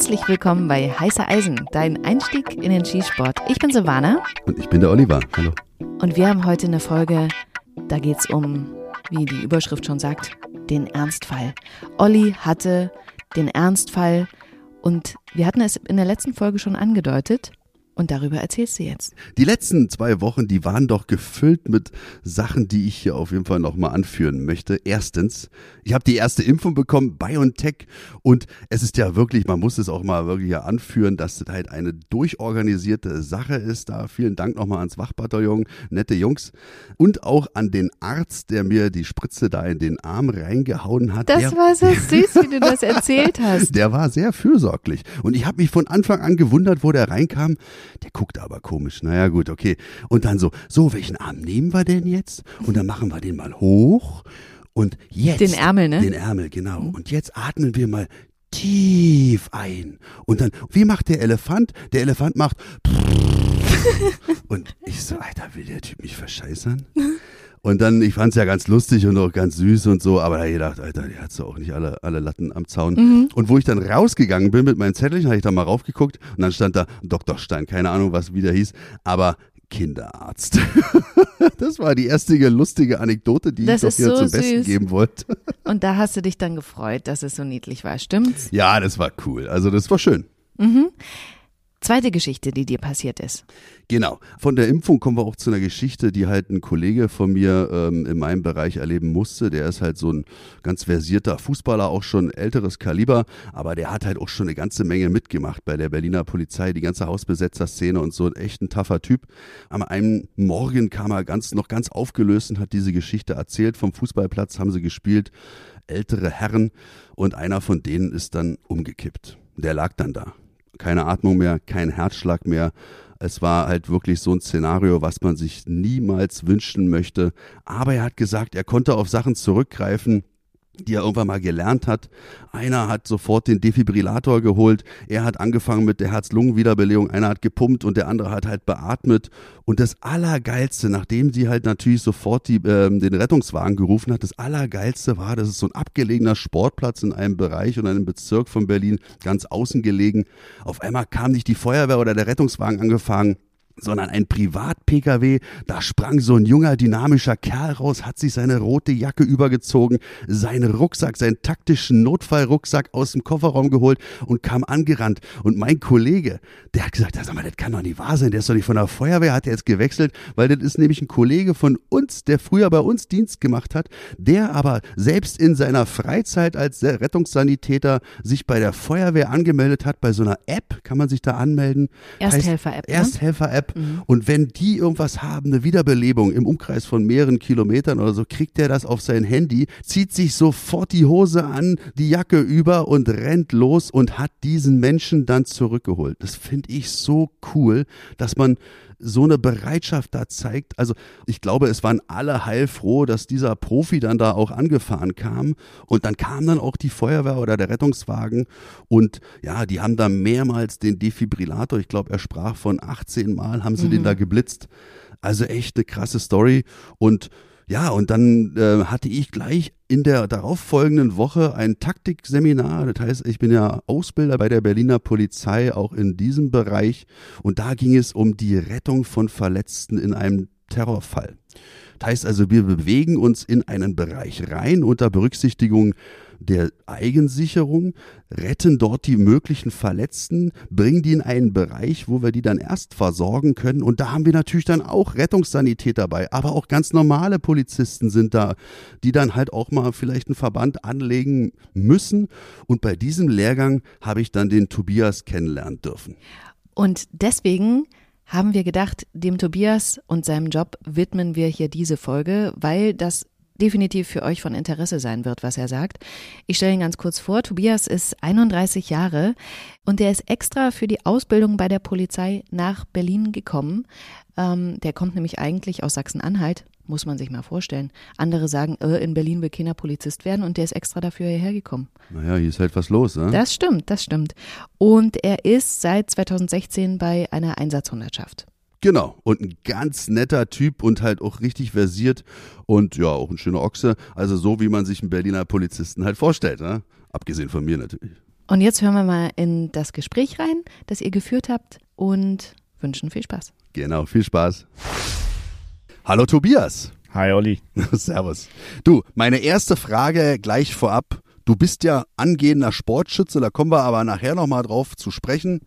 Herzlich willkommen bei Heiße Eisen, dein Einstieg in den Skisport. Ich bin Silvana. Und ich bin der Oliver. Hallo. Und wir haben heute eine Folge, da geht es um, wie die Überschrift schon sagt, den Ernstfall. Olli hatte den Ernstfall und wir hatten es in der letzten Folge schon angedeutet. Und darüber erzählst du jetzt. Die letzten zwei Wochen, die waren doch gefüllt mit Sachen, die ich hier auf jeden Fall nochmal anführen möchte. Erstens, ich habe die erste Impfung bekommen, BioNTech. Und es ist ja wirklich, man muss es auch mal wirklich anführen, dass das halt eine durchorganisierte Sache ist. Da vielen Dank nochmal ans Wachbataillon, nette Jungs. Und auch an den Arzt, der mir die Spritze da in den Arm reingehauen hat. Das der, war so süß, wie du das erzählt hast. Der war sehr fürsorglich. Und ich habe mich von Anfang an gewundert, wo der reinkam. Der guckte aber komisch. Naja, gut, okay. Und dann so, so, welchen Arm nehmen wir denn jetzt? Und dann machen wir den mal hoch. Und jetzt. Den Ärmel, ne? Den Ärmel, genau. Und jetzt atmen wir mal tief ein. Und dann, wie macht der Elefant? Der Elefant macht. Und ich so, Alter, will der Typ mich verscheißern? Und dann, ich fand es ja ganz lustig und auch ganz süß und so, aber da habe ich gedacht, Alter, die hat so auch nicht alle, alle Latten am Zaun. Mhm. Und wo ich dann rausgegangen bin mit meinem Zettelchen, habe ich da mal raufgeguckt und dann stand da Dr. Stein, keine Ahnung, was wieder hieß, aber Kinderarzt. das war die erste lustige Anekdote, die das ich doch hier so zum Besten süß. geben wollte. Und da hast du dich dann gefreut, dass es so niedlich war, stimmt's? Ja, das war cool. Also das war schön. Mhm. Zweite Geschichte, die dir passiert ist. Genau. Von der Impfung kommen wir auch zu einer Geschichte, die halt ein Kollege von mir ähm, in meinem Bereich erleben musste. Der ist halt so ein ganz versierter Fußballer, auch schon älteres Kaliber, aber der hat halt auch schon eine ganze Menge mitgemacht bei der Berliner Polizei, die ganze Hausbesetzer-Szene und so. Ein echt ein taffer Typ. Am einen Morgen kam er ganz, noch ganz aufgelöst und hat diese Geschichte erzählt. Vom Fußballplatz haben sie gespielt, ältere Herren und einer von denen ist dann umgekippt. Der lag dann da keine Atmung mehr, kein Herzschlag mehr. Es war halt wirklich so ein Szenario, was man sich niemals wünschen möchte. Aber er hat gesagt, er konnte auf Sachen zurückgreifen, die er irgendwann mal gelernt hat. Einer hat sofort den Defibrillator geholt, er hat angefangen mit der Herz-Lungen-Wiederbelebung, einer hat gepumpt und der andere hat halt beatmet. Und das Allergeilste, nachdem sie halt natürlich sofort die, äh, den Rettungswagen gerufen hat, das Allergeilste war, das ist so ein abgelegener Sportplatz in einem Bereich und einem Bezirk von Berlin, ganz außen gelegen. Auf einmal kam nicht die Feuerwehr oder der Rettungswagen angefangen sondern ein Privat-Pkw. Da sprang so ein junger, dynamischer Kerl raus, hat sich seine rote Jacke übergezogen, seinen Rucksack, seinen taktischen Notfallrucksack aus dem Kofferraum geholt und kam angerannt. Und mein Kollege, der hat gesagt, sag mal, das kann doch nicht wahr sein, der ist doch nicht von der Feuerwehr, hat er jetzt gewechselt, weil das ist nämlich ein Kollege von uns, der früher bei uns Dienst gemacht hat, der aber selbst in seiner Freizeit als Rettungssanitäter sich bei der Feuerwehr angemeldet hat, bei so einer App, kann man sich da anmelden. Ersthelfer-App. Ne? Ersthelfer-App Mhm. Und wenn die irgendwas haben, eine Wiederbelebung im Umkreis von mehreren Kilometern oder so, kriegt er das auf sein Handy, zieht sich sofort die Hose an, die Jacke über und rennt los und hat diesen Menschen dann zurückgeholt. Das finde ich so cool, dass man so eine Bereitschaft da zeigt. Also ich glaube, es waren alle heilfroh, dass dieser Profi dann da auch angefahren kam. Und dann kam dann auch die Feuerwehr oder der Rettungswagen. Und ja, die haben da mehrmals den Defibrillator, ich glaube, er sprach von 18 Mal, haben sie mhm. den da geblitzt. Also echt eine krasse Story. Und ja, und dann äh, hatte ich gleich in der darauffolgenden Woche ein Taktikseminar. Das heißt, ich bin ja Ausbilder bei der Berliner Polizei, auch in diesem Bereich. Und da ging es um die Rettung von Verletzten in einem Terrorfall. Das heißt also, wir bewegen uns in einen Bereich rein unter Berücksichtigung der Eigensicherung, retten dort die möglichen Verletzten, bringen die in einen Bereich, wo wir die dann erst versorgen können. Und da haben wir natürlich dann auch Rettungssanität dabei, aber auch ganz normale Polizisten sind da, die dann halt auch mal vielleicht einen Verband anlegen müssen. Und bei diesem Lehrgang habe ich dann den Tobias kennenlernen dürfen. Und deswegen haben wir gedacht, dem Tobias und seinem Job widmen wir hier diese Folge, weil das definitiv für euch von Interesse sein wird, was er sagt. Ich stelle ihn ganz kurz vor. Tobias ist 31 Jahre und der ist extra für die Ausbildung bei der Polizei nach Berlin gekommen. Ähm, der kommt nämlich eigentlich aus Sachsen-Anhalt, muss man sich mal vorstellen. Andere sagen, äh, in Berlin will keiner Polizist werden und der ist extra dafür hierher gekommen. Naja, hier ist halt was los, ne? Das stimmt, das stimmt. Und er ist seit 2016 bei einer Einsatzhundertschaft. Genau. Und ein ganz netter Typ und halt auch richtig versiert und ja, auch ein schöner Ochse. Also so, wie man sich einen Berliner Polizisten halt vorstellt, ne? Abgesehen von mir natürlich. Und jetzt hören wir mal in das Gespräch rein, das ihr geführt habt und wünschen viel Spaß. Genau, viel Spaß. Hallo Tobias. Hi Olli. Servus. Du, meine erste Frage gleich vorab. Du bist ja angehender Sportschütze, da kommen wir aber nachher nochmal drauf zu sprechen.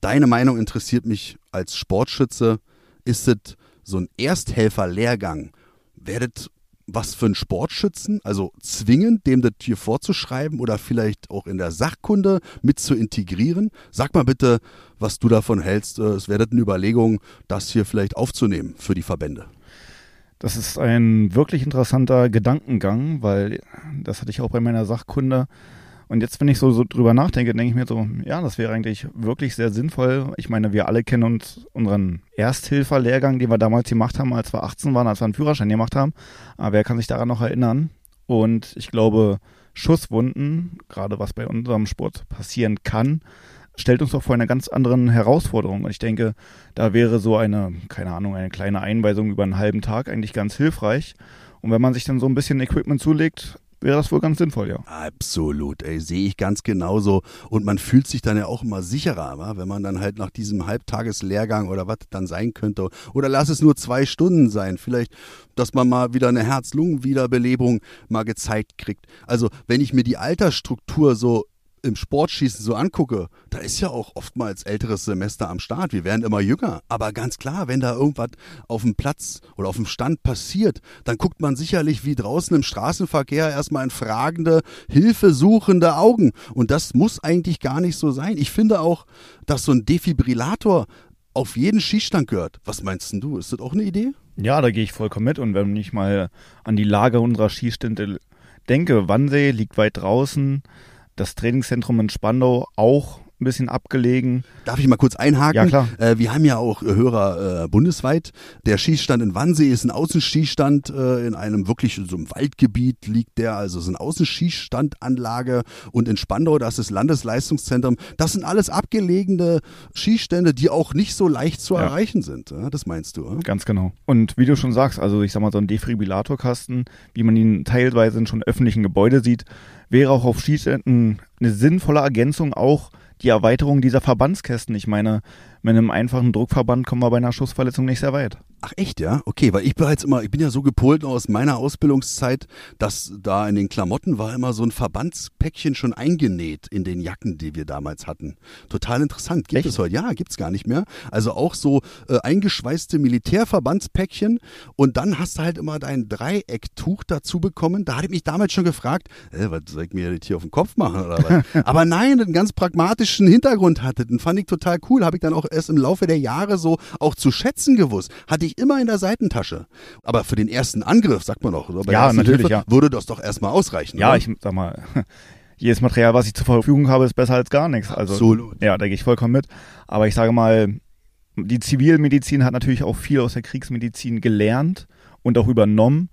Deine Meinung interessiert mich als Sportschütze. Ist es so ein Ersthelfer-Lehrgang? Werdet was für einen Sportschützen, also zwingend, dem das hier vorzuschreiben oder vielleicht auch in der Sachkunde mit zu integrieren? Sag mal bitte, was du davon hältst. Es wäre eine Überlegung, das hier vielleicht aufzunehmen für die Verbände. Das ist ein wirklich interessanter Gedankengang, weil das hatte ich auch bei meiner Sachkunde. Und jetzt, wenn ich so, so drüber nachdenke, denke ich mir so, ja, das wäre eigentlich wirklich sehr sinnvoll. Ich meine, wir alle kennen uns unseren Ersthilferlehrgang, den wir damals gemacht haben, als wir 18 waren, als wir einen Führerschein gemacht haben. Aber wer kann sich daran noch erinnern? Und ich glaube, Schusswunden, gerade was bei unserem Sport passieren kann, stellt uns doch vor eine ganz anderen Herausforderung. Und ich denke, da wäre so eine, keine Ahnung, eine kleine Einweisung über einen halben Tag eigentlich ganz hilfreich. Und wenn man sich dann so ein bisschen Equipment zulegt, wäre das wohl ganz sinnvoll, ja. Absolut, ey, sehe ich ganz genauso. Und man fühlt sich dann ja auch immer sicherer, wa? wenn man dann halt nach diesem Halbtageslehrgang oder was dann sein könnte. Oder lass es nur zwei Stunden sein. Vielleicht, dass man mal wieder eine Herz-Lungen-Wiederbelebung mal gezeigt kriegt. Also, wenn ich mir die Altersstruktur so im Sportschießen so angucke, da ist ja auch oftmals älteres Semester am Start. Wir werden immer jünger. Aber ganz klar, wenn da irgendwas auf dem Platz oder auf dem Stand passiert, dann guckt man sicherlich wie draußen im Straßenverkehr erstmal in fragende, hilfesuchende Augen. Und das muss eigentlich gar nicht so sein. Ich finde auch, dass so ein Defibrillator auf jeden Schießstand gehört. Was meinst du? Ist das auch eine Idee? Ja, da gehe ich vollkommen mit. Und wenn ich mal an die Lage unserer Schießstände denke, Wannsee liegt weit draußen das Trainingszentrum in Spandau auch ein bisschen abgelegen. Darf ich mal kurz einhaken? Ja, klar. Äh, wir haben ja auch Hörer äh, bundesweit. Der Schießstand in Wannsee ist ein Außenschießstand äh, in einem wirklich so einem Waldgebiet liegt der, also es ist eine Außenschießstandanlage und in Spandau, das ist Landesleistungszentrum. Das sind alles abgelegene Schießstände, die auch nicht so leicht zu ja. erreichen sind. Ja, das meinst du? Oder? Ganz genau. Und wie du schon sagst, also ich sag mal so ein Defibrillatorkasten, wie man ihn teilweise in schon öffentlichen Gebäude sieht, wäre auch auf Schießständen eine sinnvolle Ergänzung auch die Erweiterung dieser Verbandskästen. Ich meine, mit einem einfachen Druckverband kommen wir bei einer Schussverletzung nicht sehr weit. Ach echt, ja? Okay, weil ich bereits immer, ich bin ja so gepolt aus meiner Ausbildungszeit, dass da in den Klamotten war immer so ein Verbandspäckchen schon eingenäht in den Jacken, die wir damals hatten. Total interessant. Gibt echt? es heute? Ja, gibt's gar nicht mehr. Also auch so äh, eingeschweißte Militärverbandspäckchen und dann hast du halt immer dein Dreiecktuch dazu bekommen. Da hatte ich mich damals schon gefragt, äh, was soll ich mir das hier auf den Kopf machen oder was? Aber nein, einen ganz pragmatischen Hintergrund hatte. Den fand ich total cool. Habe ich dann auch erst im Laufe der Jahre so auch zu schätzen gewusst. Hatte ich immer in der Seitentasche. Aber für den ersten Angriff, sagt man doch, bei ja, natürlich, Hilfe, ja. würde das doch erstmal ausreichen. Ja, oder? ich sag mal, jedes Material, was ich zur Verfügung habe, ist besser als gar nichts. Also, Absolut. Ja, da gehe ich vollkommen mit. Aber ich sage mal, die Zivilmedizin hat natürlich auch viel aus der Kriegsmedizin gelernt und auch übernommen.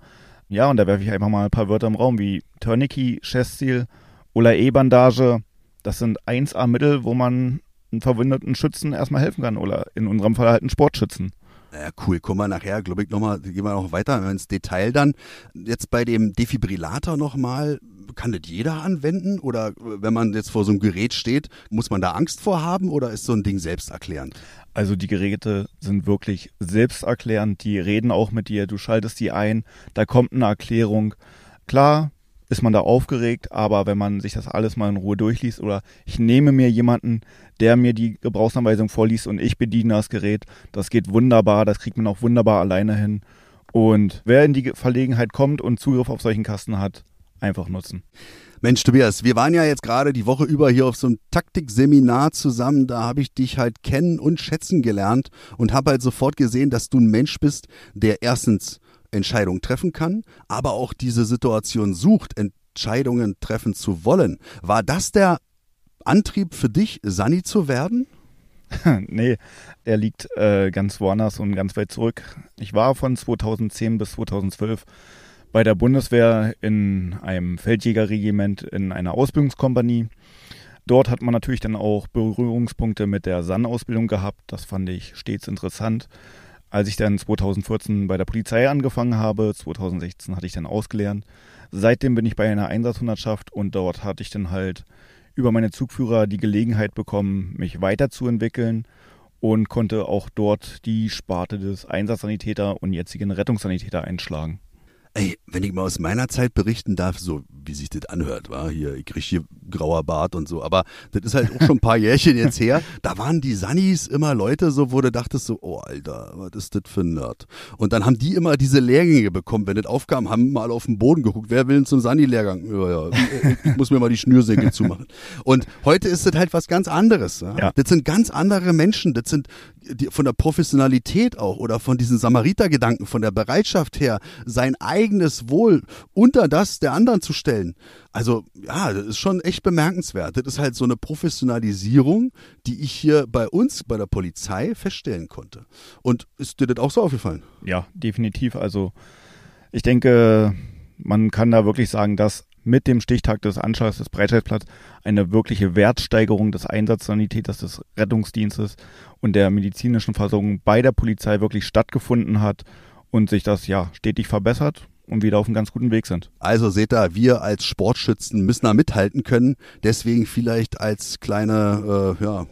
Ja, und da werfe ich einfach mal ein paar Wörter im Raum wie Tourniquet, Chestziel, Ola E-Bandage. Das sind 1A-Mittel, wo man einen verwundeten Schützen erstmal helfen kann oder in unserem Fall halt einen Sportschützen. Ja, cool. Kommen wir nachher, glaube ich, nochmal, gehen wir noch weiter ins Detail dann. Jetzt bei dem Defibrillator nochmal, kann das jeder anwenden? Oder wenn man jetzt vor so einem Gerät steht, muss man da Angst vor haben oder ist so ein Ding selbsterklärend? Also die Geräte sind wirklich selbsterklärend. Die reden auch mit dir. Du schaltest die ein, da kommt eine Erklärung. Klar, ist man da aufgeregt, aber wenn man sich das alles mal in Ruhe durchliest oder ich nehme mir jemanden, der mir die Gebrauchsanweisung vorliest und ich bediene das Gerät, das geht wunderbar, das kriegt man auch wunderbar alleine hin. Und wer in die Verlegenheit kommt und Zugriff auf solchen Kasten hat, einfach nutzen. Mensch, Tobias, wir waren ja jetzt gerade die Woche über hier auf so einem Taktikseminar zusammen. Da habe ich dich halt kennen und schätzen gelernt und habe halt sofort gesehen, dass du ein Mensch bist, der erstens Entscheidungen treffen kann, aber auch diese Situation sucht, Entscheidungen treffen zu wollen. War das der Antrieb für dich, Sani zu werden? nee, er liegt äh, ganz woanders und ganz weit zurück. Ich war von 2010 bis 2012 bei der Bundeswehr in einem Feldjägerregiment in einer Ausbildungskompanie. Dort hat man natürlich dann auch Berührungspunkte mit der SAN-Ausbildung gehabt. Das fand ich stets interessant. Als ich dann 2014 bei der Polizei angefangen habe, 2016 hatte ich dann ausgelernt. Seitdem bin ich bei einer Einsatzhundertschaft und dort hatte ich dann halt über meine Zugführer die Gelegenheit bekommen, mich weiterzuentwickeln und konnte auch dort die Sparte des Einsatzsanitäter und jetzigen Rettungssanitäter einschlagen. Ey, wenn ich mal aus meiner Zeit berichten darf, so wie sich das anhört, war hier, ich krieg hier grauer Bart und so, aber das ist halt auch schon ein paar Jährchen jetzt her. Da waren die Sunnies immer Leute so, wo du dachtest so, oh Alter, was ist das für ein Nerd? Und dann haben die immer diese Lehrgänge bekommen, wenn das aufkam, haben mal auf den Boden geguckt, wer will denn zum Sunny-Lehrgang? Ja, ja, ich muss mir mal die Schnürsenkel zumachen. Und heute ist das halt was ganz anderes. Ja? ja. Das sind ganz andere Menschen, das sind die, von der Professionalität auch oder von diesen Samaritergedanken, von der Bereitschaft her, sein eigenes Wohl unter das der anderen zu stellen. Also ja, das ist schon echt bemerkenswert. Das ist halt so eine Professionalisierung, die ich hier bei uns, bei der Polizei feststellen konnte. Und ist dir das auch so aufgefallen? Ja, definitiv. Also ich denke, man kann da wirklich sagen, dass mit dem Stichtag des Anschlags des Breitscheidplatz eine wirkliche Wertsteigerung des Einsatzsanitäters, des Rettungsdienstes und der medizinischen Versorgung bei der Polizei wirklich stattgefunden hat und sich das ja stetig verbessert und wieder auf einem ganz guten Weg sind. Also seht ihr, wir als Sportschützen müssen da mithalten können. Deswegen vielleicht als kleine äh, ja,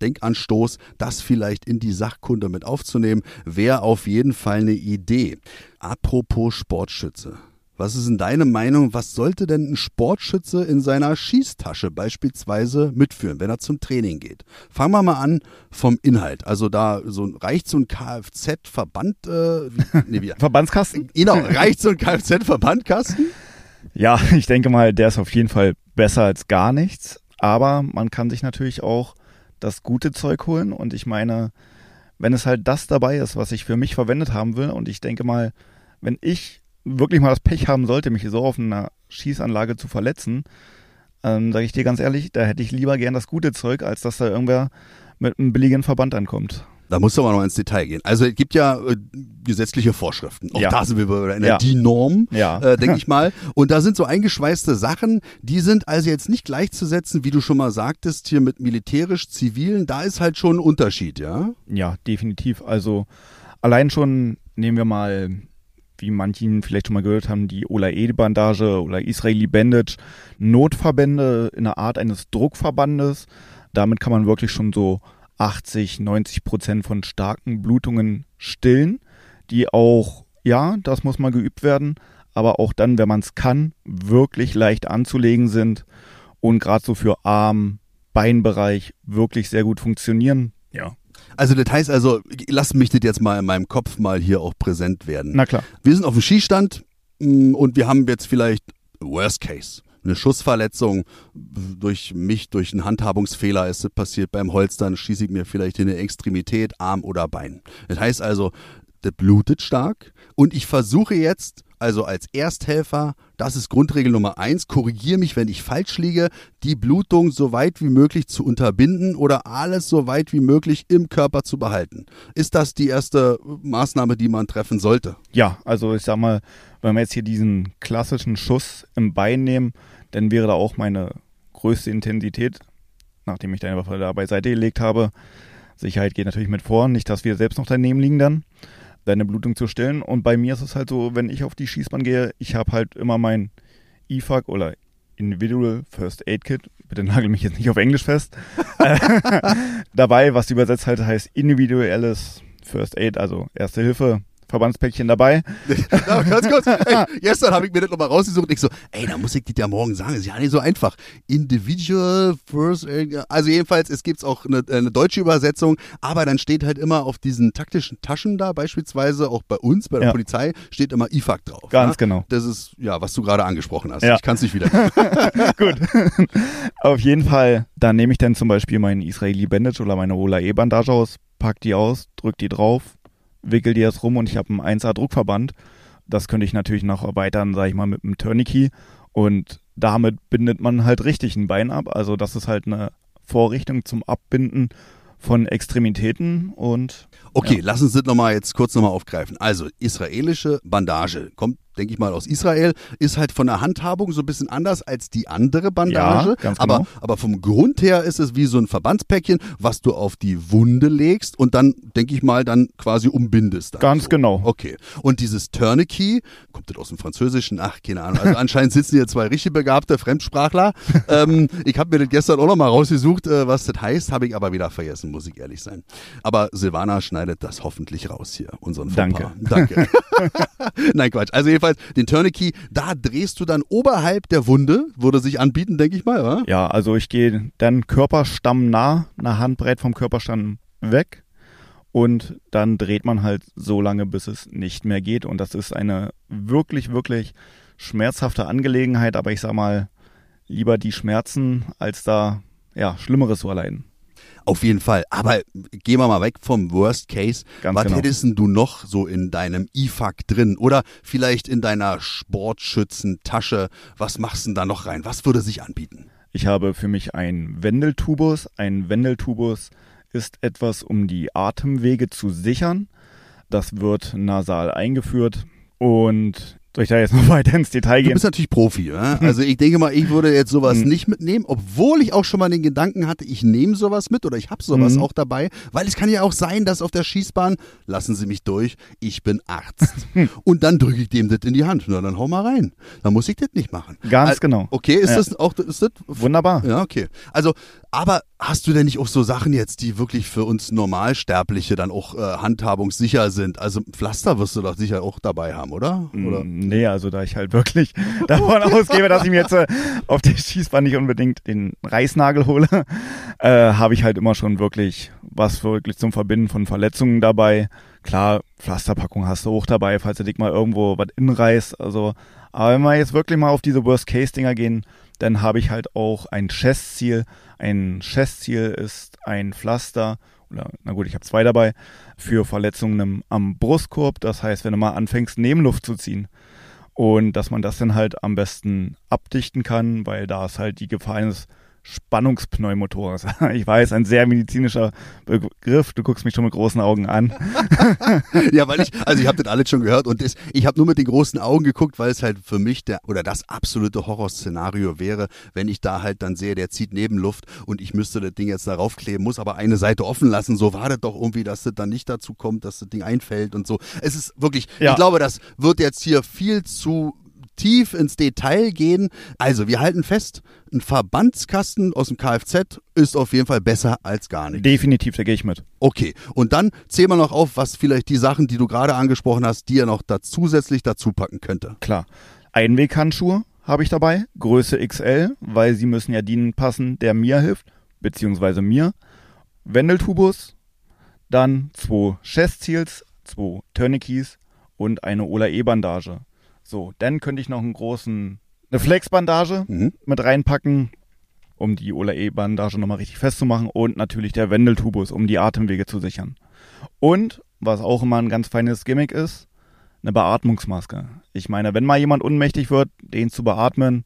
Denkanstoß, das vielleicht in die Sachkunde mit aufzunehmen, wäre auf jeden Fall eine Idee. Apropos Sportschütze. Was ist denn deine Meinung? Was sollte denn ein Sportschütze in seiner Schießtasche beispielsweise mitführen, wenn er zum Training geht? Fangen wir mal an vom Inhalt. Also da so reicht so ein Kfz-Verband, äh, nee, wie, Verbandskasten? Genau, reicht so ein Kfz-Verbandkasten? Ja, ich denke mal, der ist auf jeden Fall besser als gar nichts. Aber man kann sich natürlich auch das gute Zeug holen. Und ich meine, wenn es halt das dabei ist, was ich für mich verwendet haben will, und ich denke mal, wenn ich wirklich mal das Pech haben sollte, mich so auf einer Schießanlage zu verletzen, ähm, sage ich dir ganz ehrlich, da hätte ich lieber gern das gute Zeug, als dass da irgendwer mit einem billigen Verband ankommt. Da musst du aber noch ins Detail gehen. Also es gibt ja äh, gesetzliche Vorschriften. Auch ja. da sind wir bei einer ja. DIN-Norm, ja. äh, denke ich mal. Und da sind so eingeschweißte Sachen, die sind also jetzt nicht gleichzusetzen, wie du schon mal sagtest, hier mit militärisch-zivilen. Da ist halt schon ein Unterschied, ja? Ja, definitiv. Also allein schon nehmen wir mal wie manchen vielleicht schon mal gehört haben, die Ola-E-Bandage oder Israeli Bandage, Notverbände in der Art eines Druckverbandes. Damit kann man wirklich schon so 80, 90 Prozent von starken Blutungen stillen, die auch, ja, das muss mal geübt werden, aber auch dann, wenn man es kann, wirklich leicht anzulegen sind und gerade so für Arm, Beinbereich wirklich sehr gut funktionieren. Ja, also das heißt also, lass mich das jetzt mal in meinem Kopf mal hier auch präsent werden. Na klar. Wir sind auf dem Skistand mm, und wir haben jetzt vielleicht Worst Case. Eine Schussverletzung durch mich, durch einen Handhabungsfehler ist es passiert beim Holstern, schieße ich mir vielleicht in eine Extremität, Arm oder Bein. Das heißt also, das blutet stark und ich versuche jetzt also als Ersthelfer, das ist Grundregel Nummer eins, korrigiere mich, wenn ich falsch liege, die Blutung so weit wie möglich zu unterbinden oder alles so weit wie möglich im Körper zu behalten. Ist das die erste Maßnahme, die man treffen sollte? Ja, also ich sag mal, wenn wir jetzt hier diesen klassischen Schuss im Bein nehmen, dann wäre da auch meine größte Intensität, nachdem ich deine Waffe da beiseite gelegt habe. Sicherheit geht natürlich mit vor, nicht, dass wir selbst noch daneben liegen dann deine Blutung zu stillen. Und bei mir ist es halt so, wenn ich auf die Schießbahn gehe, ich habe halt immer mein IFAC oder Individual First Aid Kit, bitte nagel mich jetzt nicht auf Englisch fest, dabei, was übersetzt halt heißt individuelles First Aid, also Erste Hilfe, Verbandspäckchen dabei. Na, ganz kurz. Ey, gestern habe ich mir das nochmal rausgesucht ich so, ey, da muss ich dir ja morgen sagen, ist ja nicht so einfach. Individual first, also jedenfalls, es gibt auch eine, eine, deutsche Übersetzung, aber dann steht halt immer auf diesen taktischen Taschen da, beispielsweise auch bei uns, bei der ja. Polizei, steht immer IFAC drauf. Ganz ja? genau. Das ist, ja, was du gerade angesprochen hast. Ja. Ich kann es nicht wieder. Gut. auf jeden Fall, dann nehme ich dann zum Beispiel meinen Israeli Bandage oder meine Ola E-Bandage aus, pack die aus, drück die drauf, wickel die jetzt rum und ich habe einen 1A Druckverband. Das könnte ich natürlich noch erweitern, sage ich mal, mit einem Tourniquet. Und damit bindet man halt richtig ein Bein ab. Also das ist halt eine Vorrichtung zum Abbinden von Extremitäten und. Okay, ja. lass uns das nochmal jetzt kurz nochmal aufgreifen. Also, israelische Bandage kommt denke ich mal, aus Israel, ist halt von der Handhabung so ein bisschen anders als die andere Bandage. Ja, ganz aber, genau. aber vom Grund her ist es wie so ein Verbandspäckchen, was du auf die Wunde legst und dann, denke ich mal, dann quasi umbindest. Dann Ganz so. genau. Okay. Und dieses Tourniquet, kommt das aus dem Französischen? Ach, keine Ahnung. Also anscheinend sitzen hier zwei richtig begabte Fremdsprachler. ähm, ich habe mir das gestern auch noch mal rausgesucht, äh, was das heißt, habe ich aber wieder vergessen, muss ich ehrlich sein. Aber Silvana schneidet das hoffentlich raus hier, unseren Fauxpas. Danke. Nein, Quatsch. Also jedenfalls den Tourniquet, da drehst du dann oberhalb der Wunde, würde sich anbieten, denke ich mal, oder? Ja, also ich gehe dann Körperstamm nah, eine Handbreit vom Körperstamm weg und dann dreht man halt so lange, bis es nicht mehr geht. Und das ist eine wirklich, wirklich schmerzhafte Angelegenheit, aber ich sag mal, lieber die Schmerzen, als da ja, Schlimmeres zu erleiden. Auf jeden Fall. Aber gehen wir mal weg vom Worst Case. Ganz Was genau. hättest denn du noch so in deinem IFAK drin? Oder vielleicht in deiner Sportschützentasche? Was machst du denn da noch rein? Was würde sich anbieten? Ich habe für mich einen Wendeltubus. Ein Wendeltubus ist etwas, um die Atemwege zu sichern. Das wird nasal eingeführt und soll ich da jetzt noch weiter ins Detail Du gehen? bist natürlich Profi, ja? Also ich denke mal, ich würde jetzt sowas Mhm. nicht mitnehmen, obwohl ich auch schon mal den Gedanken hatte, ich nehme sowas mit oder ich habe sowas Mhm. auch dabei, weil es kann ja auch sein, dass auf der Schießbahn, lassen Sie mich durch, ich bin Arzt. Und dann drücke ich dem das in die Hand. Na, dann hau mal rein. Dann muss ich das nicht machen. Ganz Al- genau. Okay, ist Ja. das auch, ist das Wunderbar. Ja, okay. Also, aber hast du denn nicht auch so Sachen jetzt, die wirklich für uns Normalsterbliche dann auch äh, handhabungssicher sind? Also Pflaster wirst du doch sicher auch dabei haben, oder? oder? Mm, Nee, also da ich halt wirklich davon ausgehe, dass ich mir jetzt äh, auf der Schießbahn nicht unbedingt den Reißnagel hole, äh, habe ich halt immer schon wirklich was wirklich zum Verbinden von Verletzungen dabei. Klar, Pflasterpackung hast du auch dabei, falls du dich mal irgendwo was inreißt. Also, aber wenn wir jetzt wirklich mal auf diese Worst-Case-Dinger gehen, dann habe ich halt auch ein Chestziel. Ein Chestziel ist ein Pflaster, oder na gut, ich habe zwei dabei, für Verletzungen am Brustkorb. Das heißt, wenn du mal anfängst, Nebenluft zu ziehen, und dass man das dann halt am besten abdichten kann, weil da ist halt die Gefahr eines Spannungspneumotors. Ich weiß, ein sehr medizinischer Begriff. Du guckst mich schon mit großen Augen an. Ja, weil ich, also ich habe das alles schon gehört und das, ich habe nur mit den großen Augen geguckt, weil es halt für mich der oder das absolute Horrorszenario wäre, wenn ich da halt dann sehe, der zieht Nebenluft und ich müsste das Ding jetzt darauf kleben, muss aber eine Seite offen lassen. So war das doch irgendwie, dass das dann nicht dazu kommt, dass das Ding einfällt und so. Es ist wirklich, Ja. ich glaube, das wird jetzt hier viel zu tief ins Detail gehen. Also, wir halten fest, ein Verbandskasten aus dem Kfz ist auf jeden Fall besser als gar nichts. Definitiv, da gehe ich mit. Okay, und dann zähl mal noch auf, was vielleicht die Sachen, die du gerade angesprochen hast, die er noch da zusätzlich dazu packen könnte. Klar. Einweghandschuhe habe ich dabei, Größe XL, weil sie müssen ja dienen passen, der mir hilft, beziehungsweise mir. Wendeltubus, dann zwei Chestseals, zwei Tourniquets und eine Ola-E-Bandage. So, dann könnte ich noch einen großen, eine Flexbandage Mhm. mit reinpacken, um die Ola-E-Bandage nochmal richtig festzumachen und natürlich der Wendeltubus, um die Atemwege zu sichern. Und, was auch immer ein ganz feines Gimmick ist, eine Beatmungsmaske. Ich meine, wenn mal jemand ohnmächtig wird, den zu beatmen,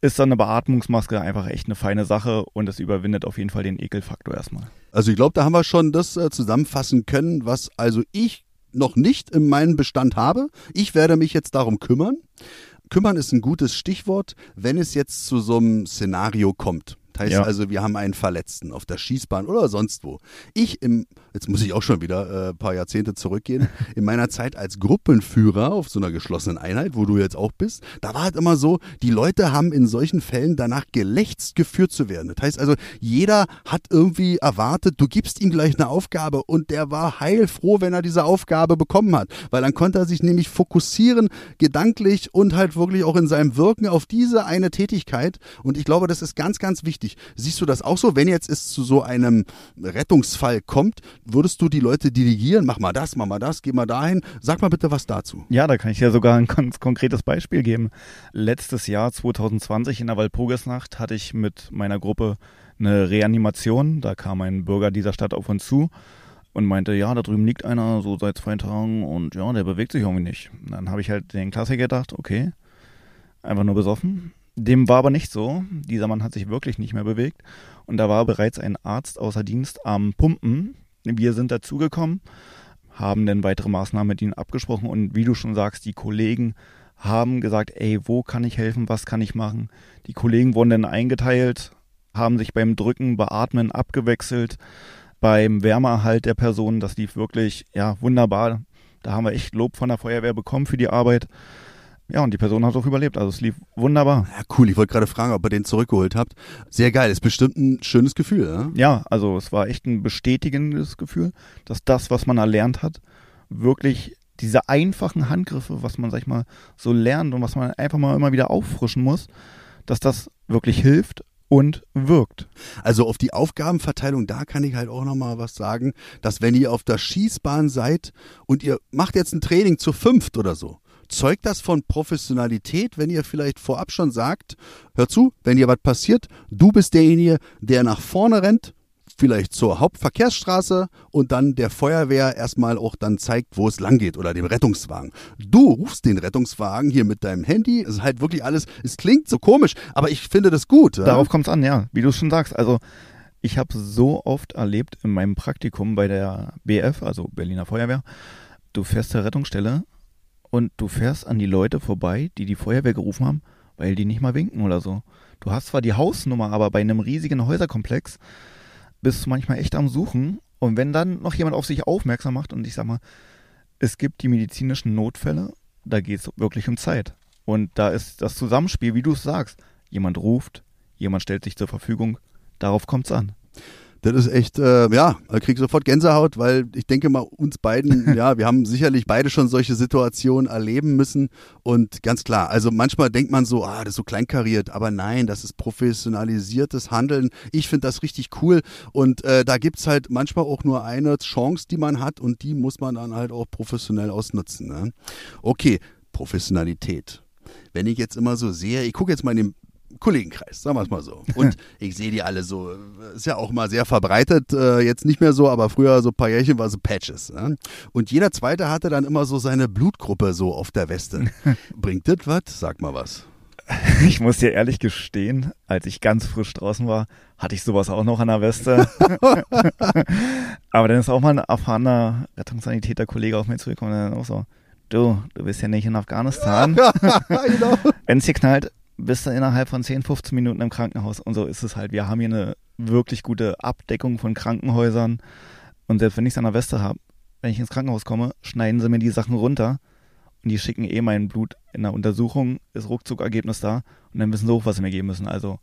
ist dann eine Beatmungsmaske einfach echt eine feine Sache und es überwindet auf jeden Fall den Ekelfaktor erstmal. Also ich glaube, da haben wir schon das äh, zusammenfassen können, was also ich noch nicht in meinem Bestand habe. Ich werde mich jetzt darum kümmern. Kümmern ist ein gutes Stichwort, wenn es jetzt zu so einem Szenario kommt. Das heißt Ja. also, wir haben einen Verletzten auf der Schießbahn oder sonst wo. Ich im, jetzt muss ich auch schon wieder äh, ein paar Jahrzehnte zurückgehen, in meiner Zeit als Gruppenführer auf so einer geschlossenen Einheit, wo du jetzt auch bist, da war halt immer so, die Leute haben in solchen Fällen danach gelächzt geführt zu werden. Das heißt also, jeder hat irgendwie erwartet, du gibst ihm gleich eine Aufgabe und der war heilfroh, wenn er diese Aufgabe bekommen hat, weil dann konnte er sich nämlich fokussieren, gedanklich und halt wirklich auch in seinem Wirken auf diese eine Tätigkeit und ich glaube, das ist ganz, ganz wichtig. Siehst du das auch so? Wenn jetzt es zu so einem Rettungsfall kommt, würdest du die Leute dirigieren? Mach mal das, mach mal das, geh mal dahin. Sag mal bitte was dazu. Ja, da kann ich dir sogar ein ganz konkretes Beispiel geben. Letztes Jahr, 2020, in der Walpurgisnacht, hatte ich mit meiner Gruppe eine Reanimation. Da kam ein Bürger dieser Stadt auf uns zu und meinte, ja, da drüben liegt einer so seit zwei Tagen und ja, der bewegt sich irgendwie nicht. Dann habe ich halt den Klassiker gedacht, okay, einfach nur besoffen. Dem war aber nicht so. Dieser Mann hat sich wirklich nicht mehr bewegt. Und da war bereits ein Arzt außer Dienst am Pumpen. Wir sind dazugekommen, haben dann weitere Maßnahmen mit ihnen abgesprochen und wie du schon sagst, die Kollegen haben gesagt, ey, wo kann ich helfen, was kann ich machen? Die Kollegen wurden dann eingeteilt, haben sich beim Drücken, Beatmen abgewechselt, beim Wärmeerhalt der Person, das lief wirklich, ja, wunderbar. Da haben wir echt Lob von der Feuerwehr bekommen für die Arbeit. Ja, und die Person hat auch überlebt. Also es lief wunderbar. Ja, cool. Ich wollte gerade fragen, ob ihr den zurückgeholt habt. Sehr geil. Ist bestimmt ein schönes Gefühl, ja? Ja, also es war echt ein bestätigendes Gefühl, dass das, was man erlernt hat, wirklich diese einfachen Handgriffe, was man, sag ich mal, so lernt und was man einfach mal immer wieder auffrischen muss, dass das wirklich hilft und wirkt. Also auf die Aufgabenverteilung, da kann ich halt auch nochmal was sagen, dass wenn ihr auf der Schießbahn seid und ihr macht jetzt ein Training zu fünft oder so, zeugt das von Professionalität, wenn ihr vielleicht vorab schon sagt, hör zu, wenn hier was passiert, du bist derjenige, der nach vorne rennt, vielleicht zur Hauptverkehrsstraße und dann der Feuerwehr erstmal auch dann zeigt, wo es lang geht oder dem Rettungswagen. Du rufst den Rettungswagen hier mit deinem Handy. Es ist halt wirklich alles, es klingt so komisch, aber ich finde das gut. Darauf kommt es an, ja, wie du schon sagst. Also ich habe so oft erlebt in meinem Praktikum bei der BF, also Berliner Feuerwehr, du fährst zur Rettungsstelle und du fährst an die Leute vorbei, die die Feuerwehr gerufen haben, weil die nicht mal winken oder so. Du hast zwar die Hausnummer, aber bei einem riesigen Häuserkomplex bist du manchmal echt am Suchen. Und wenn dann noch jemand auf sich aufmerksam macht und ich sag mal, es gibt die medizinischen Notfälle, da geht es wirklich um Zeit. Und da ist das Zusammenspiel, wie du es sagst. Jemand ruft, jemand stellt sich zur Verfügung, darauf kommt es an. Das ist echt, äh, ja, krieg sofort Gänsehaut, weil ich denke mal, uns beiden, ja, wir haben sicherlich beide schon solche Situationen erleben müssen. Und ganz klar, also manchmal denkt man so, ah, das ist so kleinkariert, aber nein, das ist professionalisiertes Handeln. Ich finde das richtig cool. Und äh, da gibt's halt manchmal auch nur eine Chance, die man hat und die muss man dann halt auch professionell ausnutzen. Ne? Okay, Professionalität wenn ich jetzt immer so sehe, ich gucke jetzt mal in den Kollegenkreis, sagen wir es mal so. Und ich sehe die alle so, ist ja auch mal sehr verbreitet, äh, jetzt nicht mehr so, aber früher so ein paar Jährchen war so Patches. Ne? Und jeder Zweite hatte dann immer so seine Blutgruppe so auf der Weste. Bringt das was? Sag mal was. Ich muss dir ehrlich gestehen, als ich ganz frisch draußen war, hatte ich sowas auch noch an der Weste. aber dann ist auch mal ein erfahrener Rettungssanitäter-Kollege auf mich zugekommen und dann auch so, du, du bist ja nicht in Afghanistan. genau. Wenn es hier knallt, bist du innerhalb von 10, 15 Minuten im Krankenhaus. Und so ist es halt. Wir haben hier eine wirklich gute Abdeckung von Krankenhäusern. Und selbst wenn ich es an der Weste habe, wenn ich ins Krankenhaus komme, schneiden sie mir die Sachen runter. Und die schicken eh mein Blut in der Untersuchung, ist Ruckzuckergebnis da. Und dann wissen sie auch, was sie mir geben müssen. Also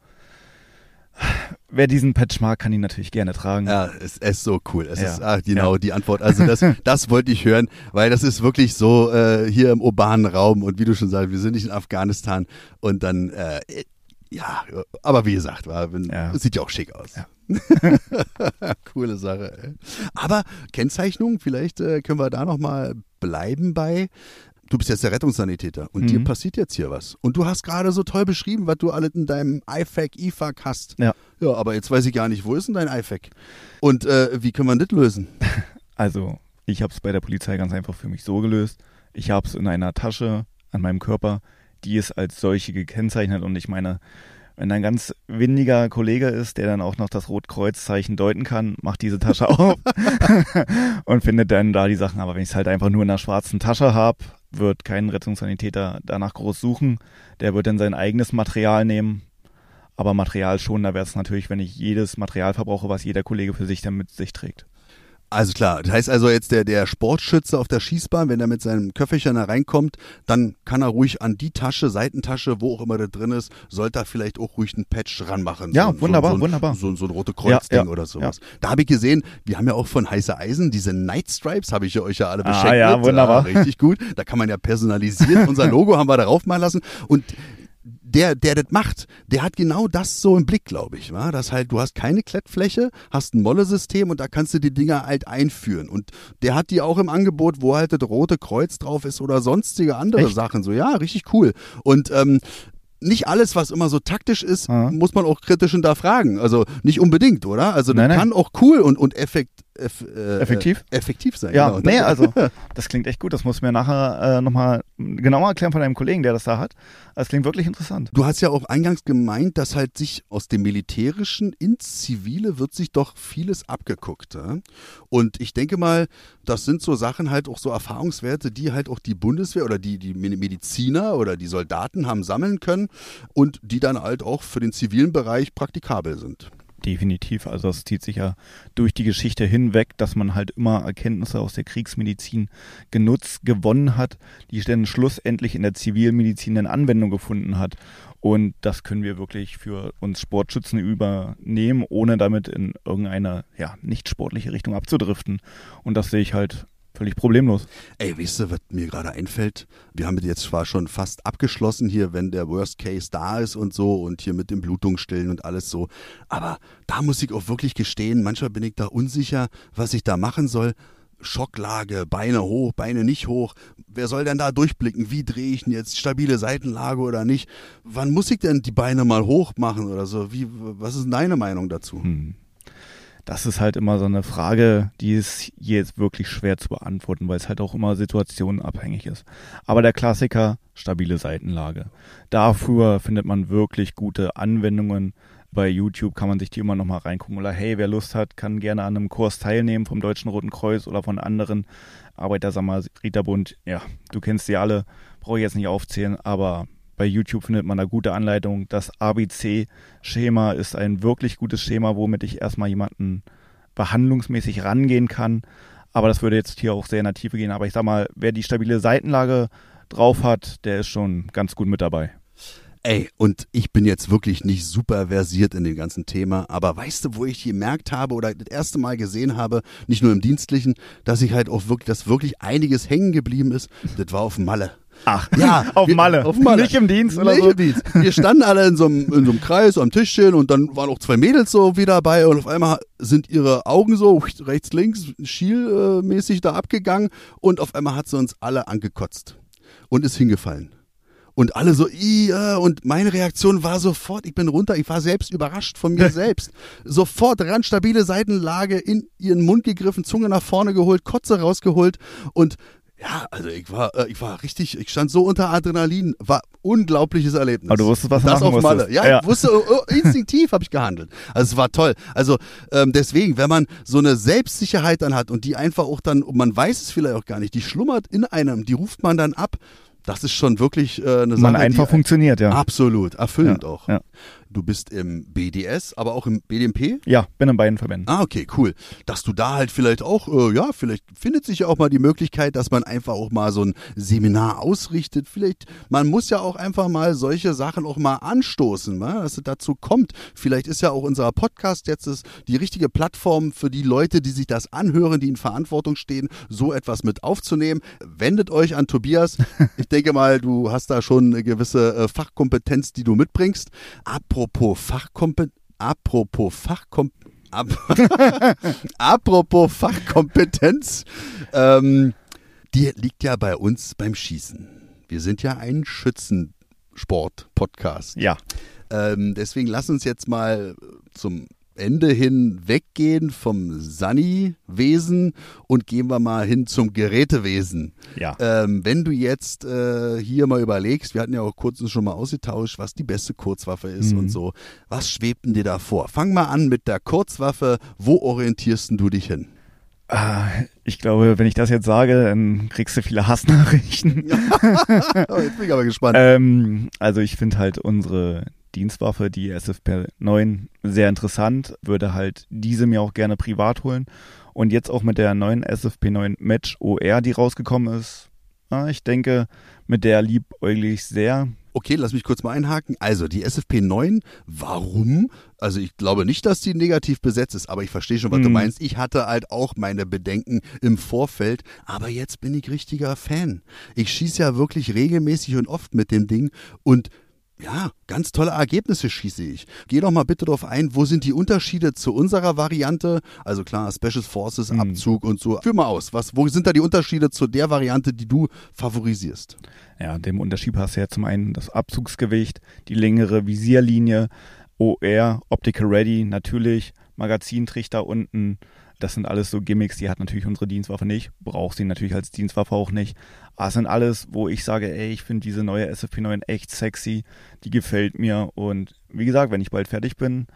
wer diesen Patch mag, kann ihn natürlich gerne tragen. Ja, es, ist so cool. Es ja. ist ach, genau ja. die Antwort. Also das, das wollte ich hören, weil das ist wirklich so äh, hier im urbanen Raum und wie du schon sagst, wir sind nicht in Afghanistan und dann äh, ja, aber wie gesagt, war, wenn, ja. sieht ja auch schick aus. Ja. Coole Sache. Ey. Aber Kennzeichnung, vielleicht äh, können wir da noch mal bleiben bei du bist jetzt der Rettungssanitäter und mhm. dir passiert jetzt hier was. Und du hast gerade so toll beschrieben, was du alles in deinem IFAC, IFAC hast. Ja. Ja, aber jetzt weiß ich gar nicht, wo ist denn dein IFAC? Und äh, wie kann man das lösen? Also, ich habe es bei der Polizei ganz einfach für mich so gelöst. Ich habe es in einer Tasche an meinem Körper, die ist als solche gekennzeichnet und ich meine, wenn ein ganz windiger Kollege ist, der dann auch noch das Rotkreuzzeichen deuten kann, macht diese Tasche auf und findet dann da die Sachen. Aber wenn ich es halt einfach nur in einer schwarzen Tasche habe, wird kein Rettungssanitäter danach groß suchen. Der wird dann sein eigenes Material nehmen. Aber Material schon, da wäre es natürlich, wenn ich jedes Material verbrauche, was jeder Kollege für sich dann mit sich trägt. Also klar, das heißt also jetzt der, der Sportschütze auf der Schießbahn, wenn er mit seinem Köfferchen da reinkommt, dann kann er ruhig an die Tasche, Seitentasche, wo auch immer da drin ist, sollte er vielleicht auch ruhig einen Patch ranmachen. Ja, so, wunderbar, so, so, wunderbar. So, so ein rote Kreuzding ja, ja, oder sowas. Ja. Da habe ich gesehen, wir haben ja auch von Heiße Eisen diese Night Stripes, habe ich euch ja alle beschenkt. Ah, ja, wunderbar. Ah, richtig gut. Da kann man ja personalisieren. Unser Logo haben wir darauf mal lassen und der, der das macht, der hat genau das so im Blick, glaube ich. Wa? Das halt, du hast keine Klettfläche, hast ein Molle-System und da kannst du die Dinger halt einführen. Und der hat die auch im Angebot, wo halt das rote Kreuz drauf ist oder sonstige andere Echt? Sachen. So, ja, richtig cool. Und ähm, nicht alles, was immer so taktisch ist, Aha. muss man auch kritisch hinterfragen. Also nicht unbedingt, oder? Also das nein, kann auch cool und, und effekt, eff, äh, Effektiv? Äh, effektiv sein. Ja, genau. nee, also das klingt echt gut. Das muss mir nachher äh, nochmal genauer erklären von einem Kollegen, der das da hat. Das klingt wirklich interessant. Du hast ja auch eingangs gemeint, dass halt sich aus dem Militärischen ins Zivile wird sich doch vieles abgeguckt. Ja? Und ich denke mal, das sind so Sachen halt auch so Erfahrungswerte, die halt auch die Bundeswehr oder die, die Mediziner oder die Soldaten haben sammeln können und die dann halt auch für den zivilen Bereich praktikabel sind. Definitiv. Also es zieht sich ja durch die Geschichte hinweg, dass man halt immer Erkenntnisse aus der Kriegsmedizin genutzt, gewonnen hat, die dann schlussendlich in der Zivilmedizin eine Anwendung gefunden hat. Und das können wir wirklich für uns Sportschützen übernehmen, ohne damit in irgendeine ja, nicht sportliche Richtung abzudriften. Und das sehe ich halt völlig problemlos. Ey, weißt du, was mir gerade einfällt? Wir haben jetzt zwar schon fast abgeschlossen hier, wenn der Worst Case da ist und so und hier mit dem Blutungsstillen und alles so. Aber da muss ich auch wirklich gestehen, manchmal bin ich da unsicher, was ich da machen soll. Schocklage, Beine hoch, Beine nicht hoch. Wer soll denn da durchblicken? Wie drehe ich denn jetzt? Stabile Seitenlage oder nicht? Wann muss ich denn die Beine mal hoch machen oder so? Wie, was ist deine Meinung dazu? Hm das ist halt immer so eine Frage, die ist jetzt wirklich schwer zu beantworten, weil es halt auch immer situationenabhängig ist. Aber der Klassiker, stabile Seitenlage. Dafür findet man wirklich gute Anwendungen. Bei YouTube kann man sich die immer noch mal reingucken. Oder hey, wer Lust hat, kann gerne an einem Kurs teilnehmen vom Deutschen Roten Kreuz oder von anderen Arbeitersamariterbund. Ja, du kennst sie alle, brauche ich jetzt nicht aufzählen, aber bei YouTube findet man eine gute Anleitung. Das ABC-Schema ist ein wirklich gutes Schema, womit ich erstmal jemanden behandlungsmäßig rangehen kann. Aber das würde jetzt hier auch sehr in der Tiefe gehen. Aber ich sag mal, wer die stabile Seitenlage drauf hat, der ist schon ganz gut mit dabei. Ey, und ich bin jetzt wirklich nicht super versiert in dem ganzen Thema, aber weißt du, wo ich gemerkt habe oder das erste Mal gesehen habe, nicht nur im Dienstlichen, dass ich halt auch wirklich, dass wirklich einiges hängen geblieben ist, das war auf Malle. Ach, ja, auf Malle. Auf Malle. Nicht im Dienst oder Nicht so. im Dienst. Wir standen alle in so, einem, in so einem Kreis am Tischchen und dann waren auch zwei Mädels so wieder dabei und auf einmal sind ihre Augen so rechts, links, schielmäßig da abgegangen und auf einmal hat sie uns alle angekotzt und ist hingefallen. Und alle so, ja, und meine Reaktion war sofort, ich bin runter, ich war selbst überrascht von mir selbst. Sofort ran, stabile Seitenlage in ihren Mund gegriffen, Zunge nach vorne geholt, Kotze rausgeholt und ja, also ich war, äh, ich war richtig, ich stand so unter Adrenalin, war unglaubliches Erlebnis. Aber du wusstest, was das machen auf Malle. Ja, Ja. ich wusste, oh, oh, instinktiv habe ich gehandelt. Also es war toll. Also ähm, deswegen, wenn man so eine Selbstsicherheit dann hat und die einfach auch dann, und man weiß es vielleicht auch gar nicht, die schlummert in einem, die ruft man dann ab. Das ist schon wirklich äh, eine Sache, Man einfach funktioniert, ja. absolut erfüllend Ja, auch. ja. Du bist im BDS, aber auch im BDMP? Ja, bin in beiden Verbänden. Ah, okay, cool. Dass du da halt vielleicht auch, äh, ja, vielleicht findet sich ja auch mal die Möglichkeit, dass man einfach auch mal so ein Seminar ausrichtet. Vielleicht, man muss ja auch einfach mal solche Sachen auch mal anstoßen, wa? dass es dazu kommt. Vielleicht ist ja auch unser Podcast jetzt die richtige Plattform für die Leute, die sich das anhören, die in Verantwortung stehen, so etwas mit aufzunehmen. Wendet euch an Tobias. Ich denke mal, du hast da schon eine gewisse äh, Fachkompetenz, die du mitbringst. Apropos Fachkompetenz, apropos Fachkompetenz, Ap Apropos Fachkompetenz, ähm, die liegt ja bei uns beim Schießen. Wir sind ja ein Schützensport-Podcast. Ja. Ähm, deswegen lass uns jetzt mal zum Ende hin weggehen vom Sani-Wesen und gehen wir mal hin zum Gerätewesen. Ja. Ähm, wenn du jetzt äh, hier mal überlegst, wir hatten ja auch kurz schon mal ausgetauscht, was die beste Kurzwaffe ist Mhm. und so, was schwebt denn dir da vor? Fang mal an mit der Kurzwaffe. Wo orientierst du dich hin? Ah, Ich glaube, wenn ich das jetzt sage, dann kriegst du viele Hassnachrichten. Oh, jetzt bin ich aber gespannt. Ähm, also ich finde halt unsere Dienstwaffe, die SFP 9, sehr interessant. Würde halt diese mir auch gerne privat holen. Und jetzt auch mit der neuen SFP 9 Match OR, die rausgekommen ist. ah, ich denke, mit der liebäugle ich sehr. Okay, lass mich kurz mal einhaken. Also die SFP 9, warum? Also ich glaube nicht, dass die negativ besetzt ist, aber ich verstehe schon, was du Mhm. meinst. Ich hatte halt auch meine Bedenken im Vorfeld, aber jetzt bin ich richtiger Fan. Ich schieße ja wirklich regelmäßig und oft mit dem Ding und ja, ganz tolle Ergebnisse schieße ich. Geh doch mal bitte darauf ein, wo sind die Unterschiede zu unserer Variante? Also klar, Special Forces, Mhm. Abzug und so. Führ mal aus, was, wo sind da die Unterschiede zu der Variante, die du favorisierst? Ja, dem Unterschied hast du ja zum einen das Abzugsgewicht, die längere Visierlinie, OR, Optical Ready, natürlich, Magazintrichter unten, das sind alles so Gimmicks, die hat natürlich unsere Dienstwaffe nicht, braucht sie natürlich als Dienstwaffe auch nicht. Aber es sind alles, wo ich sage, ey, ich finde diese neue SFP9 echt sexy, die gefällt mir. Und wie gesagt, wenn ich bald fertig bin,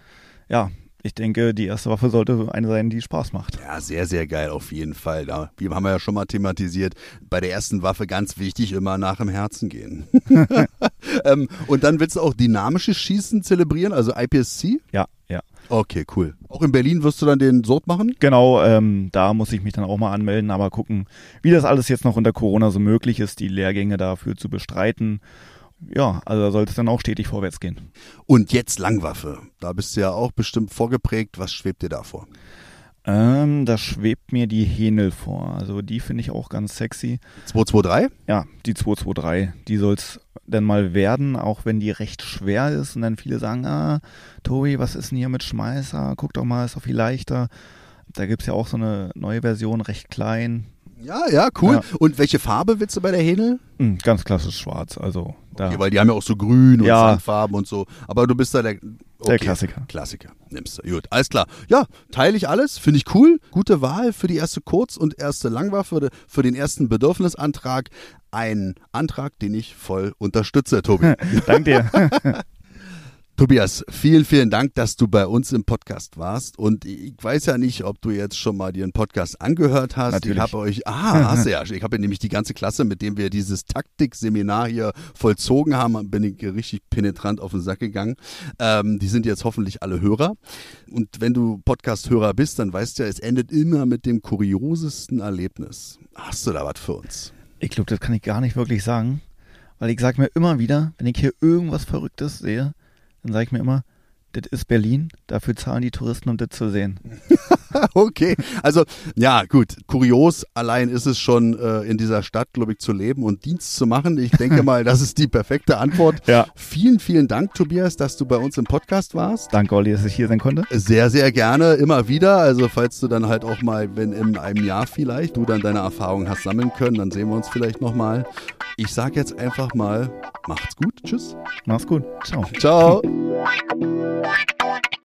ja, ich denke, die erste Waffe sollte eine sein, die Spaß macht. Ja, sehr, sehr geil auf jeden Fall. Da, wir haben ja schon mal thematisiert, bei der ersten Waffe ganz wichtig, immer nach dem Herzen gehen. ähm, und dann willst du auch dynamisches Schießen zelebrieren, also IPSC? Ja, ja. Okay, cool. Auch in Berlin wirst du dann den Sort machen? Genau, ähm, da muss ich mich dann auch mal anmelden, aber gucken, wie das alles jetzt noch unter Corona so möglich ist, die Lehrgänge dafür zu bestreiten ja, also da sollte es dann auch stetig vorwärts gehen. Und jetzt Langwaffe. Da bist du ja auch bestimmt vorgeprägt. Was schwebt dir da vor? Ähm, da schwebt mir die Henel vor. Also die finde ich auch ganz sexy. 223? Ja, die 223. Die soll es dann mal werden, auch wenn die recht schwer ist und dann viele sagen, ah, Tobi, was ist denn hier mit Schmeißer? Guck doch mal, ist doch viel leichter. Da gibt es ja auch so eine neue Version, recht klein. Ja, ja, cool. Ja. Und welche Farbe willst du bei der Hähnel? Hm, ganz klassisch schwarz, also da. Okay, weil die haben ja auch so grün und ja. Sandfarben und so. Aber du bist da der, okay. der Klassiker. Klassiker, nimmst du. Gut, alles klar. Ja, teile ich alles, finde ich cool. Gute Wahl für die erste Kurz- und erste Langwaffe, für den ersten Bedürfnisantrag. Ein Antrag, den ich voll unterstütze, Tobi. Danke dir. Tobias, vielen, vielen Dank, dass du bei uns im Podcast warst. Und ich weiß ja nicht, ob du jetzt schon mal dir einen Podcast angehört hast. Natürlich. Ich habe euch, ah, hast du ja. Ich habe nämlich die ganze Klasse, mit dem wir dieses Taktikseminar hier vollzogen haben, bin ich richtig penetrant auf den Sack gegangen. Ähm, die sind jetzt hoffentlich alle Hörer. Und wenn du Podcast-Hörer bist, dann weißt du ja, es endet immer mit dem kuriosesten Erlebnis. Hast du da was für uns? Ich glaube, das kann ich gar nicht wirklich sagen. Weil ich sage mir immer wieder, wenn ich hier irgendwas Verrücktes sehe, dann sage ich mir immer, das ist Berlin, dafür zahlen die Touristen, um das zu sehen. okay, also ja, gut, kurios allein ist es schon äh, in dieser Stadt, glaube ich, zu leben und Dienst zu machen. Ich denke mal, das ist die perfekte Antwort. Ja. Vielen, vielen Dank, Tobias, dass du bei uns im Podcast warst. Danke, Olli, dass ich hier sein konnte. Sehr, sehr gerne, immer wieder. Also falls du dann halt auch mal, wenn in einem Jahr vielleicht du dann deine Erfahrungen hast sammeln können, dann sehen wir uns vielleicht nochmal. Ich sage jetzt einfach mal, macht's gut, tschüss. Mach's gut, ciao. Ciao. Thank you.